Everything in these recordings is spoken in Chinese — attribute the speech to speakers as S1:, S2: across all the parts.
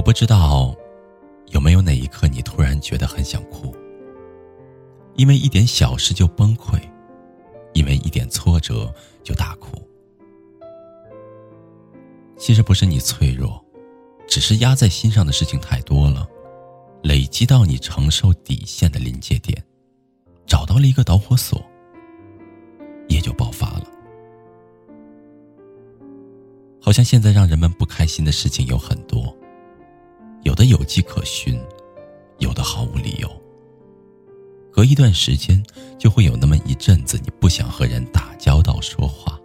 S1: 我不知道，有没有哪一刻你突然觉得很想哭，因为一点小事就崩溃，因为一点挫折就大哭。其实不是你脆弱，只是压在心上的事情太多了，累积到你承受底线的临界点，找到了一个导火索，也就爆发了。好像现在让人们不开心的事情有很多。有的有迹可循，有的毫无理由。隔一段时间，就会有那么一阵子，你不想和人打交道、说话，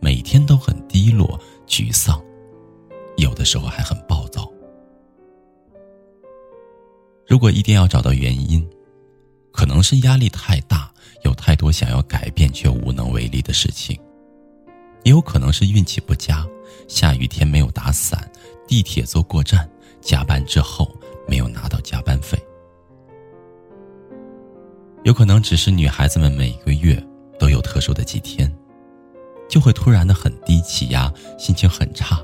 S1: 每天都很低落、沮丧，有的时候还很暴躁。如果一定要找到原因，可能是压力太大，有太多想要改变却无能为力的事情；也有可能是运气不佳，下雨天没有打伞，地铁坐过站。加班之后没有拿到加班费，有可能只是女孩子们每个月都有特殊的几天，就会突然的很低气压，心情很差，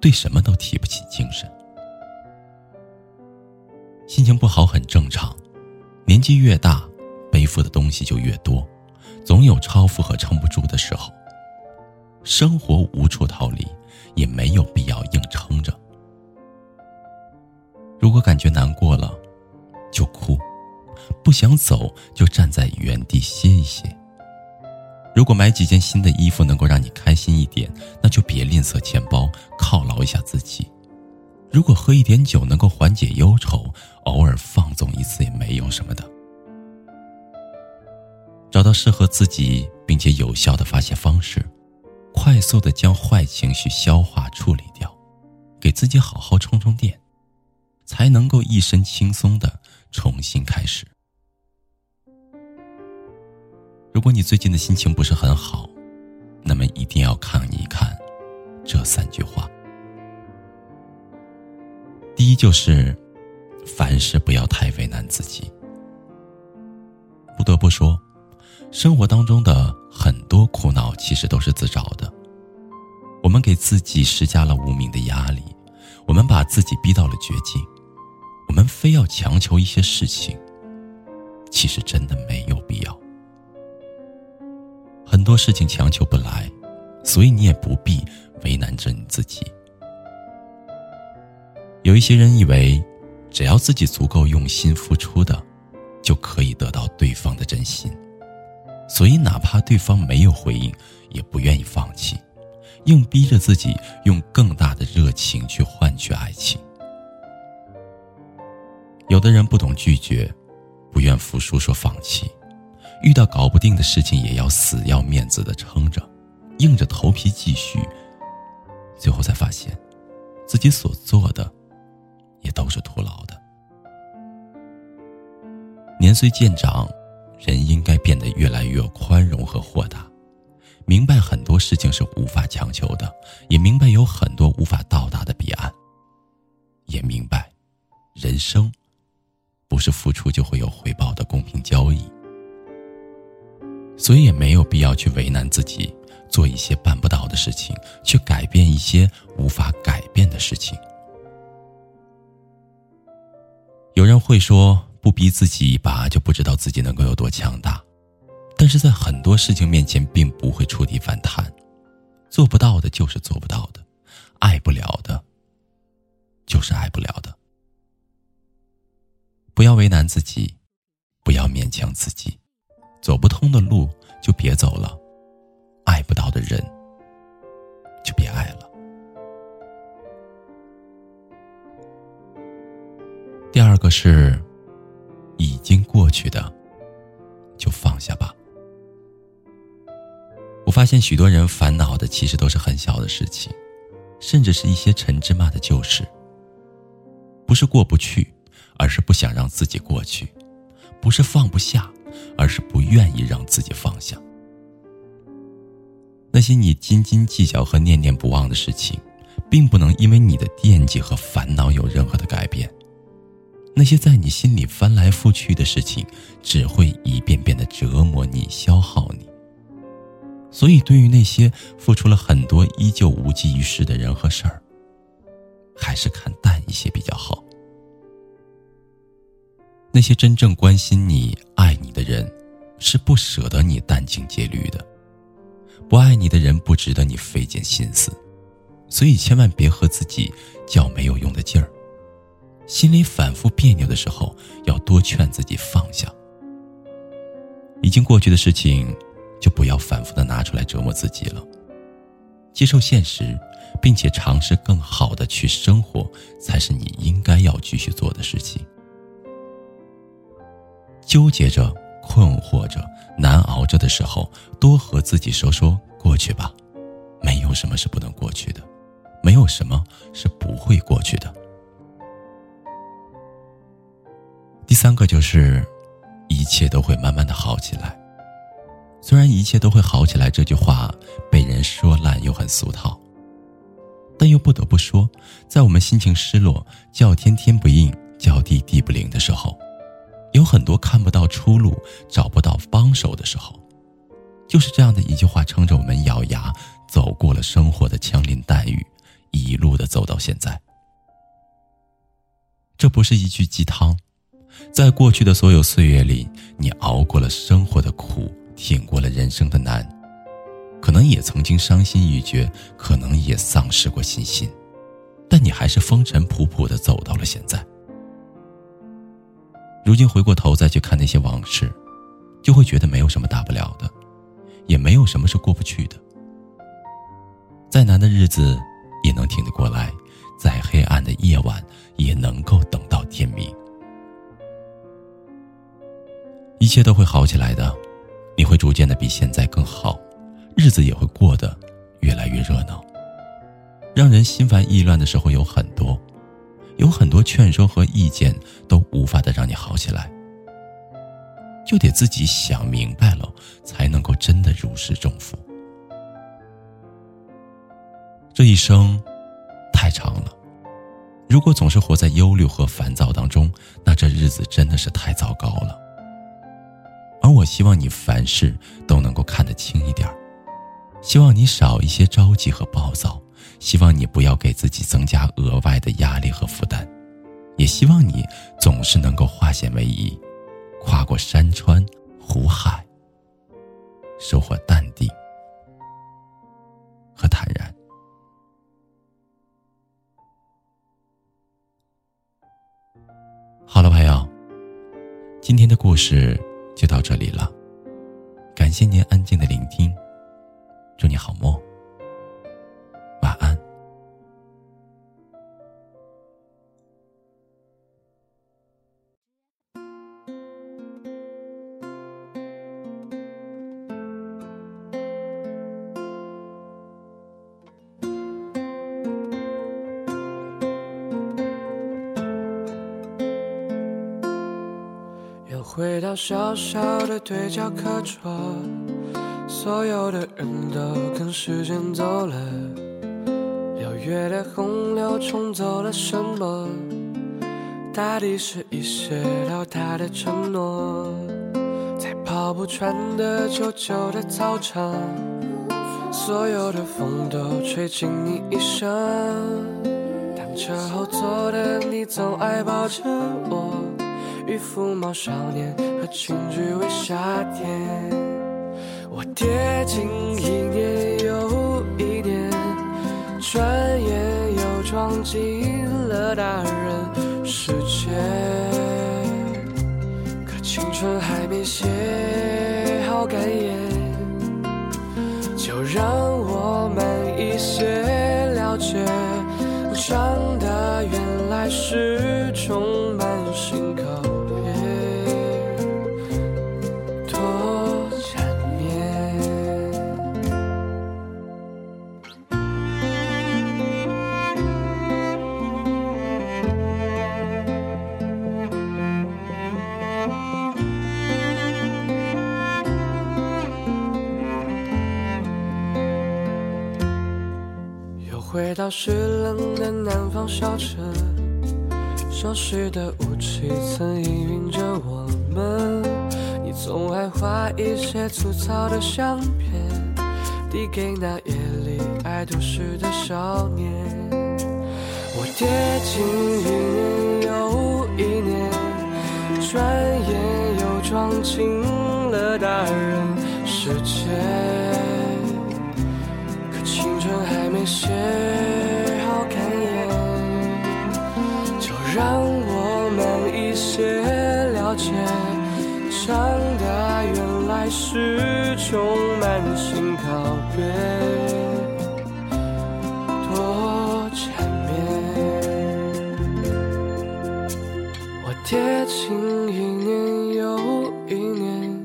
S1: 对什么都提不起精神。心情不好很正常，年纪越大，背负的东西就越多，总有超负荷撑不住的时候。生活无处逃离，也没有必要硬撑着。如果感觉难过了，就哭；不想走，就站在原地歇一歇。如果买几件新的衣服能够让你开心一点，那就别吝啬钱包，犒劳一下自己。如果喝一点酒能够缓解忧愁，偶尔放纵一次也没有什么的。找到适合自己并且有效的发泄方式，快速的将坏情绪消化处理掉，给自己好好充充电。才能够一身轻松的重新开始。如果你最近的心情不是很好，那么一定要看一看这三句话。第一就是，凡事不要太为难自己。不得不说，生活当中的很多苦恼其实都是自找的。我们给自己施加了无名的压力，我们把自己逼到了绝境。我们非要强求一些事情，其实真的没有必要。很多事情强求不来，所以你也不必为难着你自己。有一些人以为，只要自己足够用心付出的，就可以得到对方的真心，所以哪怕对方没有回应，也不愿意放弃，硬逼着自己用更大的热情去换取爱情。有的人不懂拒绝，不愿服输，说放弃；遇到搞不定的事情，也要死要面子的撑着，硬着头皮继续。最后才发现，自己所做的，也都是徒劳的。年岁渐长，人应该变得越来越宽容和豁达，明白很多事情是无法强求的，也明白有很多无法到达的彼岸，也明白，人生。不是付出就会有回报的公平交易，所以也没有必要去为难自己，做一些办不到的事情，去改变一些无法改变的事情。有人会说，不逼自己一把，就不知道自己能够有多强大。但是在很多事情面前，并不会触底反弹，做不到的就是做不到的，爱不了的，就是爱不了的。不要为难自己，不要勉强自己，走不通的路就别走了，爱不到的人就别爱了。第二个是，已经过去的就放下吧。我发现许多人烦恼的其实都是很小的事情，甚至是一些陈芝麻的旧事。不是过不去，而是不想让自己过去；不是放不下，而是不愿意让自己放下。那些你斤斤计较和念念不忘的事情，并不能因为你的惦记和烦恼有任何的改变。那些在你心里翻来覆去的事情，只会一遍遍的折磨你、消耗你。所以，对于那些付出了很多依旧无济于事的人和事儿，还是看淡一些比较好。那些真正关心你、爱你的人，是不舍得你殚精竭虑的；不爱你的人，不值得你费尽心思。所以，千万别和自己较没有用的劲儿。心里反复别扭的时候，要多劝自己放下。已经过去的事情。就不要反复的拿出来折磨自己了。接受现实，并且尝试更好的去生活，才是你应该要继续做的事情。纠结着、困惑着、难熬着的时候，多和自己说说过去吧。没有什么是不能过去的，没有什么是不会过去的。第三个就是，一切都会慢慢的好起来。虽然一切都会好起来，这句话被人说烂又很俗套，但又不得不说，在我们心情失落、叫天天不应、叫地地不灵的时候，有很多看不到出路、找不到帮手的时候，就是这样的一句话撑着我们咬牙走过了生活的枪林弹雨，一路的走到现在。这不是一句鸡汤，在过去的所有岁月里，你熬过了生活的苦。挺过了人生的难，可能也曾经伤心欲绝，可能也丧失过信心，但你还是风尘仆仆的走到了现在。如今回过头再去看那些往事，就会觉得没有什么大不了的，也没有什么是过不去的。再难的日子也能挺得过来，再黑暗的夜晚也能够等到天明，一切都会好起来的。你会逐渐的比现在更好，日子也会过得越来越热闹。让人心烦意乱的时候有很多，有很多劝说和意见都无法的让你好起来，就得自己想明白了，才能够真的如释重负。这一生太长了，如果总是活在忧虑和烦躁当中，那这日子真的是太糟糕了。而我希望你凡事都能够看得轻一点希望你少一些着急和暴躁，希望你不要给自己增加额外的压力和负担，也希望你总是能够化险为夷，跨过山川湖海，收获淡定和坦然。好了，朋友，今天的故事。就到这里了，感谢您安静的聆听，祝你好梦。
S2: 回到小小的对角课桌，所有的人都跟时间走了。六月的洪流冲走了什么？大抵是一些到达的承诺。在跑不穿的旧旧的操场，所有的风都吹进你衣裳。当车后座的你总爱抱着我。与浮毛少年和轻举为夏天，我跌进一年又一年，转眼又撞进了大人世界。可青春还没写好感言，就让我慢一些了解，长大原来是充满心口。回到湿冷的南方小城，熟悉的雾气曾氤氲着我们。你总爱画一些粗糙的相片，递给那夜里爱读诗的少年。我跌进一年又一年，转眼又撞进了大人世界。还没写好感言，就让我慢一些了解，长大原来是种慢性告别，多缠绵。我跌进一年又一年，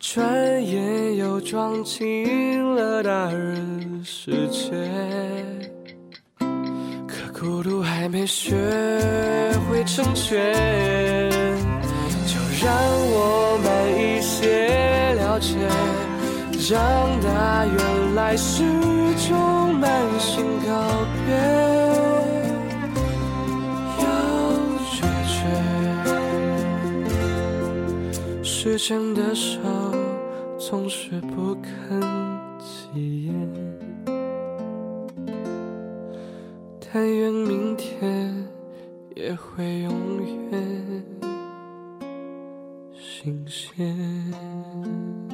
S2: 转眼又撞进了大人。世界，可孤独还没学会成全，就让我慢一些了解，长大原来是种慢性告别，要决绝，时间的手总是不肯起眼。但愿明天也会永远新鲜。